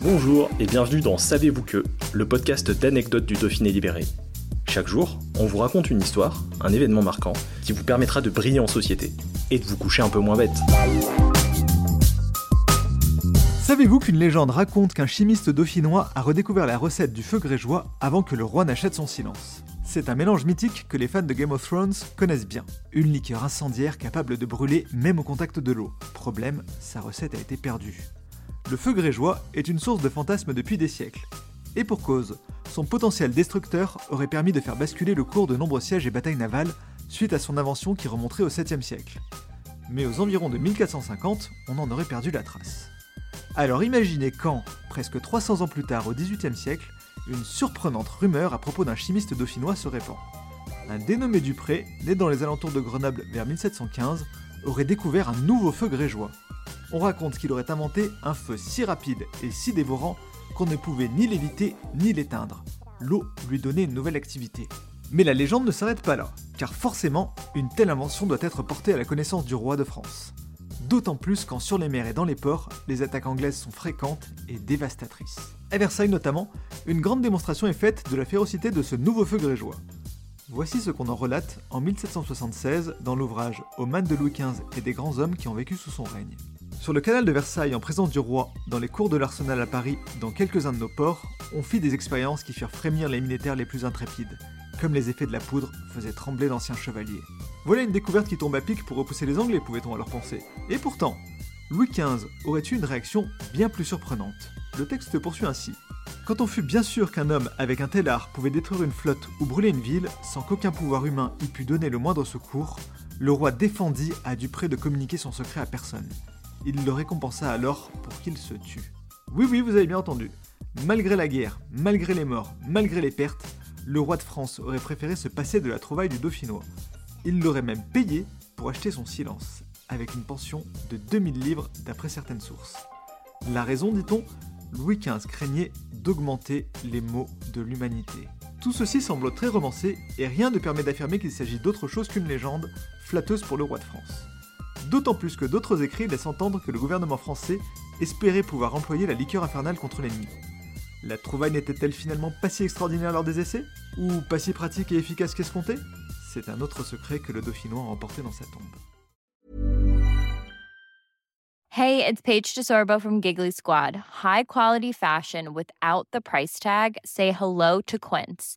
Bonjour et bienvenue dans Savez-vous que, le podcast d'anecdotes du Dauphiné libéré. Chaque jour, on vous raconte une histoire, un événement marquant, qui vous permettra de briller en société et de vous coucher un peu moins bête. Savez-vous qu'une légende raconte qu'un chimiste dauphinois a redécouvert la recette du feu grégeois avant que le roi n'achète son silence? C'est un mélange mythique que les fans de Game of Thrones connaissent bien. Une liqueur incendiaire capable de brûler même au contact de l'eau. Problème, sa recette a été perdue. Le feu grégeois est une source de fantasmes depuis des siècles. Et pour cause, son potentiel destructeur aurait permis de faire basculer le cours de nombreux sièges et batailles navales suite à son invention qui remonterait au 7e siècle. Mais aux environs de 1450, on en aurait perdu la trace. Alors imaginez quand, presque 300 ans plus tard au XVIIIe siècle, une surprenante rumeur à propos d'un chimiste dauphinois se répand. Un dénommé Dupré, né dans les alentours de Grenoble vers 1715, aurait découvert un nouveau feu grégeois. On raconte qu'il aurait inventé un feu si rapide et si dévorant qu'on ne pouvait ni l'éviter ni l'éteindre. L'eau lui donnait une nouvelle activité. Mais la légende ne s'arrête pas là, car forcément, une telle invention doit être portée à la connaissance du roi de France d'autant plus quand sur les mers et dans les ports, les attaques anglaises sont fréquentes et dévastatrices. À Versailles notamment, une grande démonstration est faite de la férocité de ce nouveau feu grégeois. Voici ce qu'on en relate en 1776 dans l'ouvrage Aux de Louis XV et des grands hommes qui ont vécu sous son règne. Sur le canal de Versailles en présence du roi, dans les cours de l'Arsenal à Paris, dans quelques-uns de nos ports, on fit des expériences qui firent frémir les militaires les plus intrépides, comme les effets de la poudre faisaient trembler d'anciens chevaliers. Voilà une découverte qui tombe à pic pour repousser les Anglais, pouvait-on alors penser. Et pourtant, Louis XV aurait eu une réaction bien plus surprenante. Le texte poursuit ainsi. Quand on fut bien sûr qu'un homme avec un tel art pouvait détruire une flotte ou brûler une ville sans qu'aucun pouvoir humain y pût donner le moindre secours, le roi défendit à Dupré de communiquer son secret à personne. Il le récompensa alors pour qu'il se tue. Oui oui, vous avez bien entendu. Malgré la guerre, malgré les morts, malgré les pertes, le roi de France aurait préféré se passer de la trouvaille du Dauphinois. Il l'aurait même payé pour acheter son silence, avec une pension de 2000 livres d'après certaines sources. La raison, dit-on, Louis XV craignait d'augmenter les maux de l'humanité. Tout ceci semble très romancé et rien ne permet d'affirmer qu'il s'agit d'autre chose qu'une légende flatteuse pour le roi de France. D'autant plus que d'autres écrits laissent entendre que le gouvernement français espérait pouvoir employer la liqueur infernale contre l'ennemi. La trouvaille n'était-elle finalement pas si extraordinaire lors des essais? Ou pas si pratique et efficace qu'escompté C'est un autre secret que le Dauphinois a emporté dans sa tombe. Hey, it's Paige DeSorbo from Giggly Squad. High quality fashion without the price tag. Say hello to Quince.